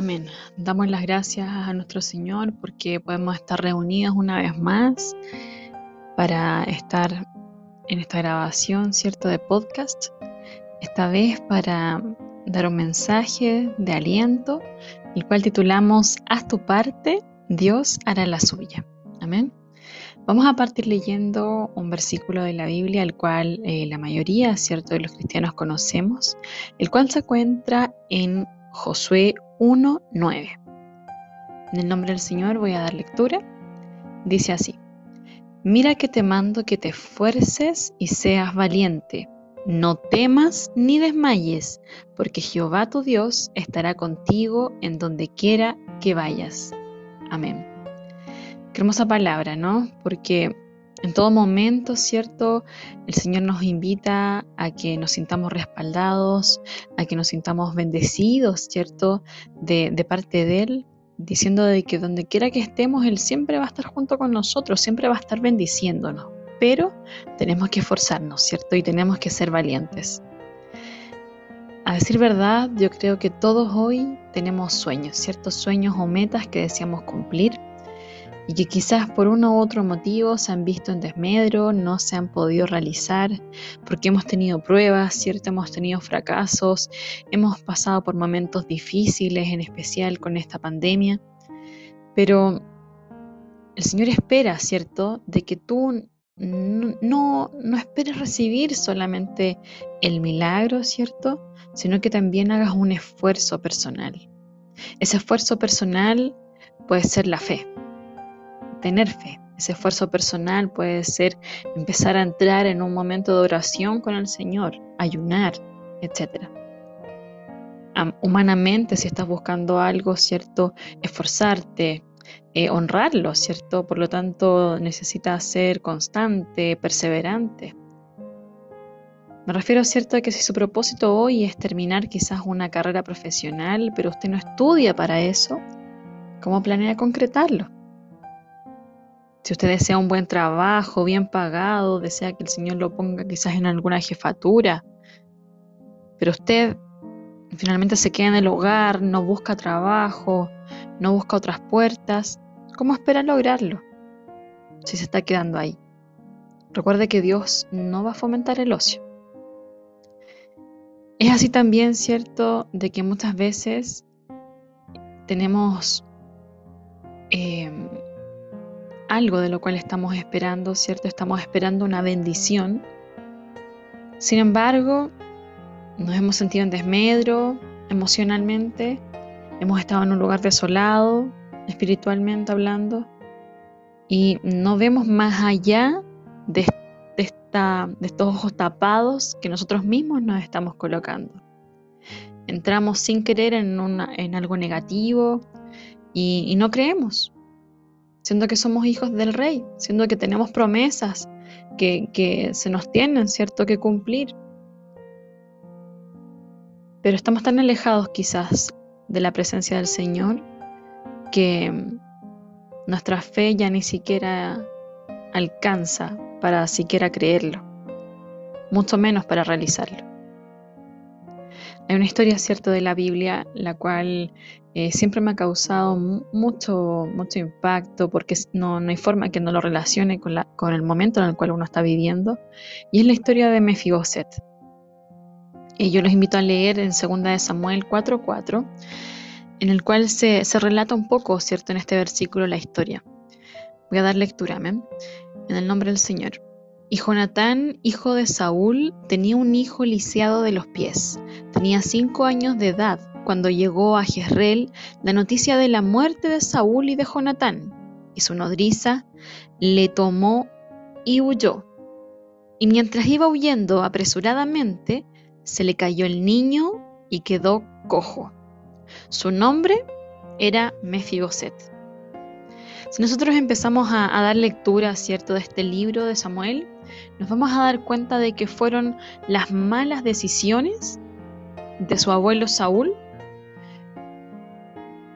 Amén. Damos las gracias a nuestro Señor porque podemos estar reunidos una vez más para estar en esta grabación, ¿cierto?, de podcast. Esta vez para dar un mensaje de aliento, el cual titulamos Haz tu parte, Dios hará la suya. Amén. Vamos a partir leyendo un versículo de la Biblia, el cual eh, la mayoría, ¿cierto?, de los cristianos conocemos, el cual se encuentra en Josué 1.9. En el nombre del Señor voy a dar lectura. Dice así, mira que te mando que te esfuerces y seas valiente. No temas ni desmayes, porque Jehová tu Dios estará contigo en donde quiera que vayas. Amén. Qué hermosa palabra, ¿no? Porque en todo momento, ¿cierto? El Señor nos invita a que nos sintamos respaldados, a que nos sintamos bendecidos, ¿cierto? De, parte de Él, diciendo de que donde quiera que estemos, Él siempre va a estar junto con nosotros, siempre va a estar bendiciéndonos. Pero tenemos que esforzarnos, ¿cierto? Y tenemos que ser valientes. A decir verdad, yo creo que todos hoy tenemos sueños, ciertos sueños o metas que deseamos cumplir y que quizás por uno u otro motivo se han visto en desmedro, no se han podido realizar, porque hemos tenido pruebas, ¿cierto? Hemos tenido fracasos, hemos pasado por momentos difíciles, en especial con esta pandemia, pero el Señor espera, ¿cierto?, de que tú no, no esperes recibir solamente el milagro, ¿cierto?, sino que también hagas un esfuerzo personal. Ese esfuerzo personal puede ser la fe, tener fe. Ese esfuerzo personal puede ser empezar a entrar en un momento de oración con el Señor, ayunar, etc. Humanamente, si estás buscando algo, ¿cierto? Esforzarte, eh, honrarlo, ¿cierto? Por lo tanto, necesitas ser constante, perseverante. Me refiero, ¿cierto?, a que si su propósito hoy es terminar quizás una carrera profesional, pero usted no estudia para eso, ¿cómo planea concretarlo? Si usted desea un buen trabajo, bien pagado, desea que el Señor lo ponga quizás en alguna jefatura, pero usted finalmente se queda en el hogar, no busca trabajo, no busca otras puertas, ¿cómo espera lograrlo si se está quedando ahí? Recuerde que Dios no va a fomentar el ocio. Es así también cierto de que muchas veces tenemos eh, algo de lo cual estamos esperando, ¿cierto? Estamos esperando una bendición. Sin embargo, nos hemos sentido en desmedro emocionalmente, hemos estado en un lugar desolado, espiritualmente hablando, y no vemos más allá de, esta, de estos ojos tapados que nosotros mismos nos estamos colocando. Entramos sin querer en, algo negativo y no creemos siendo que somos hijos del rey, siendo que tenemos promesas que, se nos tienen, ¿cierto?, que cumplir. Pero estamos tan alejados quizás de la presencia del Señor que nuestra fe ya ni siquiera alcanza para siquiera creerlo, mucho menos para realizarlo. Hay una historia, cierto, de la Biblia, la cual eh, siempre me ha causado mucho, mucho impacto porque no, hay forma que no lo relacione con, la, con el momento en el cual uno está viviendo. Y es la historia de Mefiboset. Y yo los invito a leer en 2 de Samuel 4.4, en el cual se, se, relata un poco, ¿cierto?, en este versículo la historia. Voy a dar lectura, amén. En el nombre del Señor. Y Jonatán, hijo de Saúl, tenía un hijo lisiado de los pies. Tenía cinco años de edad cuando llegó a Jezreel la noticia de la muerte de Saúl y de Jonatán. Y su nodriza le tomó y huyó. Y mientras iba huyendo apresuradamente, se le cayó el niño y quedó cojo. Su nombre era Mefiboset. Si nosotros empezamos a, dar lectura, ¿cierto?, de este libro de Samuel, nos vamos a dar cuenta de que fueron las malas decisiones de su abuelo Saúl,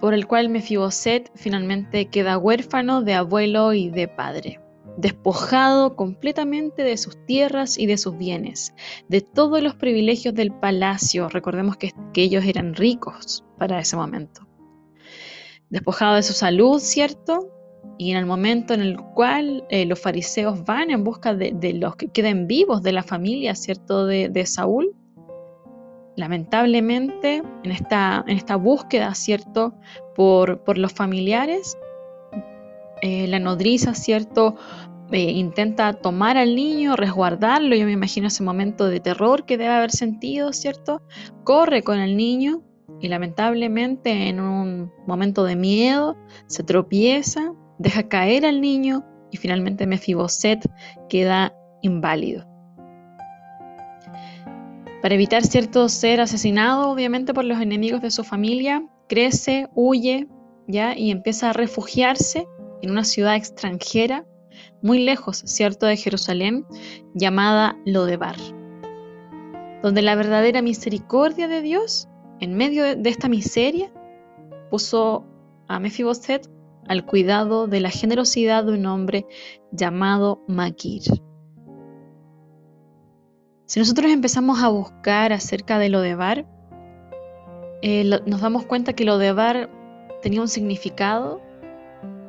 por el cual Mefiboset finalmente queda huérfano de abuelo y de padre, despojado completamente de sus tierras y de sus bienes, de todos los privilegios del palacio. Recordemos que, que ellos eran ricos para ese momento. despojado de su salud, ¿cierto? Y en el momento en el cual eh, los fariseos van en busca de, los que queden vivos de la familia, ¿cierto? De, Saúl, lamentablemente en esta, en esta búsqueda, ¿cierto? Por, por los familiares, eh, la nodriza, ¿cierto? Eh, intenta tomar al niño, resguardarlo, yo me imagino ese momento de terror que debe haber sentido, ¿cierto? Corre con el niño y lamentablemente en un momento de miedo se tropieza, deja caer al niño y finalmente Mefiboset queda inválido. Para evitar cierto ser asesinado, obviamente por los enemigos de su familia, crece, huye, ya y empieza a refugiarse en una ciudad extranjera, muy lejos, cierto, de Jerusalén, llamada Lodebar, donde la verdadera misericordia de Dios, en medio de esta miseria, puso a Mefiboset al cuidado de la generosidad de un hombre llamado Maquir. Si nosotros empezamos a buscar acerca de Lodebar, eh, nos damos cuenta que Lodebar tenía un significado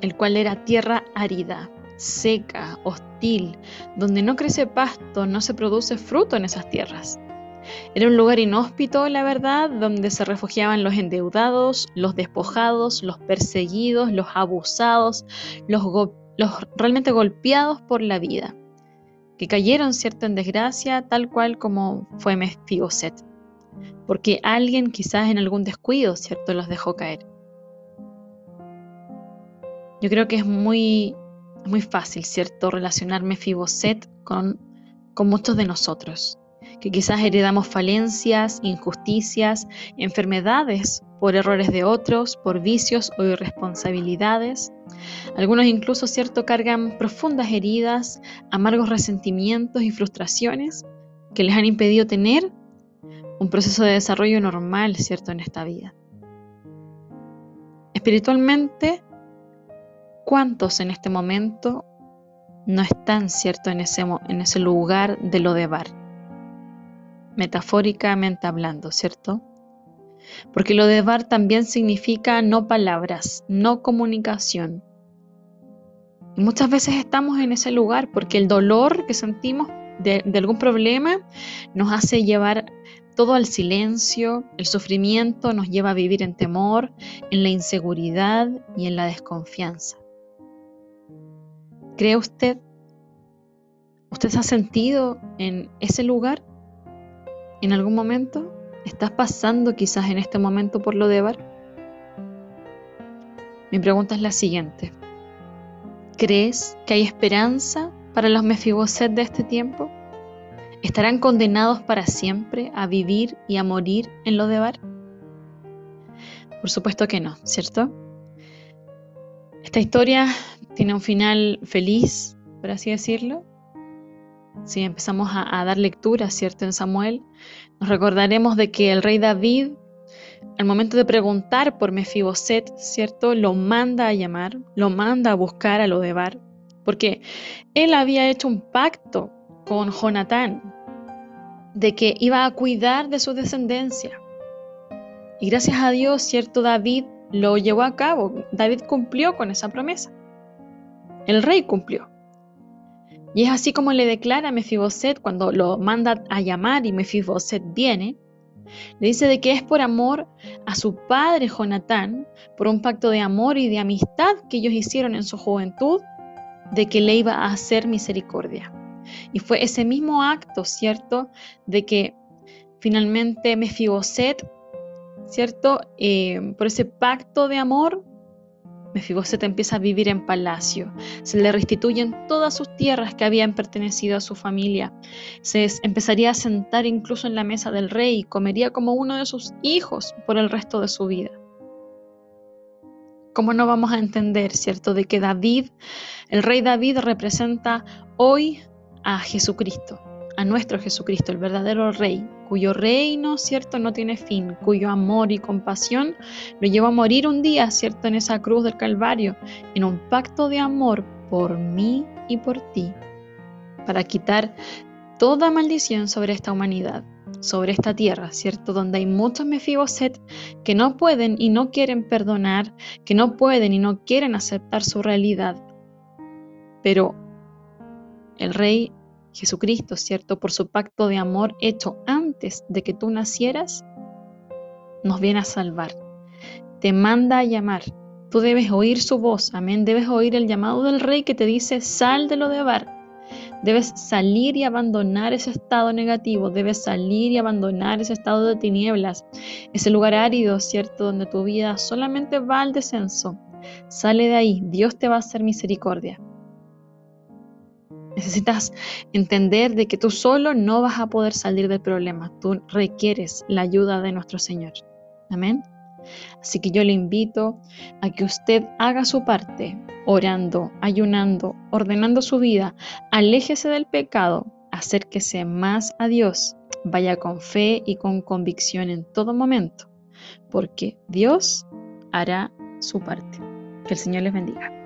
el cual era tierra árida, seca, hostil, donde no crece pasto, no se produce fruto en esas tierras. Era un lugar inhóspito, la verdad, donde se refugiaban los endeudados, los despojados, los perseguidos, los abusados, los, realmente golpeados por la vida, que cayeron, cierto, en desgracia, tal cual como fue Mefiboset, porque alguien quizás en algún descuido, cierto, los dejó caer. Yo creo que es muy, muy fácil, ¿cierto?, relacionarme Fiboset con, con muchos de nosotros, que quizás heredamos falencias, injusticias, enfermedades por errores de otros, por vicios o irresponsabilidades. Algunos incluso, ¿cierto?, cargan profundas heridas, amargos resentimientos y frustraciones que les han impedido tener un proceso de desarrollo normal, ¿cierto?, en esta vida. Espiritualmente, ¿Cuántos en este momento no están, cierto, en ese, en ese lugar de lo de bar? Metafóricamente hablando, ¿cierto? Porque lo de bar también significa no palabras, no comunicación. Y muchas veces estamos en ese lugar porque el dolor que sentimos de, de algún problema nos hace llevar todo al silencio, el sufrimiento nos lleva a vivir en temor, en la inseguridad y en la desconfianza. ¿Cree usted? ¿Usted se ha sentido en ese lugar? ¿En algún momento? ¿Estás pasando quizás en este momento por lo de Bar? Mi pregunta es la siguiente. ¿Crees que hay esperanza para los Mefiboset de este tiempo? ¿Estarán condenados para siempre a vivir y a morir en lo de Bar? Por supuesto que no, ¿cierto? Esta historia tiene un final feliz, por así decirlo. Si empezamos a, dar lectura, ¿cierto? En Samuel, nos recordaremos de que el rey David, al momento de preguntar por Mefiboset, ¿cierto? Lo manda a llamar, lo manda a buscar a Lodebar, porque él había hecho un pacto con Jonatán de que iba a cuidar de su descendencia. Y gracias a Dios, ¿cierto? David lo llevó a cabo. David cumplió con esa promesa. El rey cumplió. Y es así como le declara a Mefiboset cuando lo manda a llamar y Mefiboset viene. Le dice de que es por amor a su padre Jonatán, por un pacto de amor y de amistad que ellos hicieron en su juventud, de que le iba a hacer misericordia. Y fue ese mismo acto, ¿cierto?, de que finalmente Mefiboset, ¿cierto?, eh, por ese pacto de amor, Mefiboset empieza a vivir en palacio. Se le restituyen todas sus tierras que habían pertenecido a su familia. Se empezaría a sentar incluso en la mesa del rey y comería como uno de sus hijos por el resto de su vida. ¿Cómo no vamos a entender, cierto, de que David, el rey David, representa hoy a Jesucristo? A nuestro Jesucristo, el verdadero Rey, cuyo reino, ¿cierto?, no tiene fin, cuyo amor y compasión lo llevó a morir un día, ¿cierto?, en esa cruz del Calvario, en un pacto de amor por mí y por ti, para quitar toda maldición sobre esta humanidad. sobre esta tierra, ¿cierto? Donde hay muchos Mefiboset que no pueden y no quieren perdonar, que no pueden y no quieren aceptar su realidad. Pero el Rey Jesucristo, ¿cierto? Por su pacto de amor hecho antes de que tú nacieras, nos viene a salvar. Te manda a llamar. Tú debes oír su voz, amén. Debes oír el llamado del Rey que te dice, sal de lo de Bar Debes salir y abandonar ese estado negativo, debes salir y abandonar ese estado de tinieblas, ese lugar árido, ¿cierto? Donde tu vida solamente va al descenso. Sale de ahí, Dios te va a hacer misericordia. Necesitas entender de que tú solo no vas a poder salir del problema, tú requieres la ayuda de nuestro Señor. Amén. Así que yo le invito a que usted haga su parte, orando, ayunando, ordenando su vida, aléjese del pecado, acérquese más a Dios, vaya con fe y con convicción en todo momento, porque Dios hará su parte. Que el Señor les bendiga.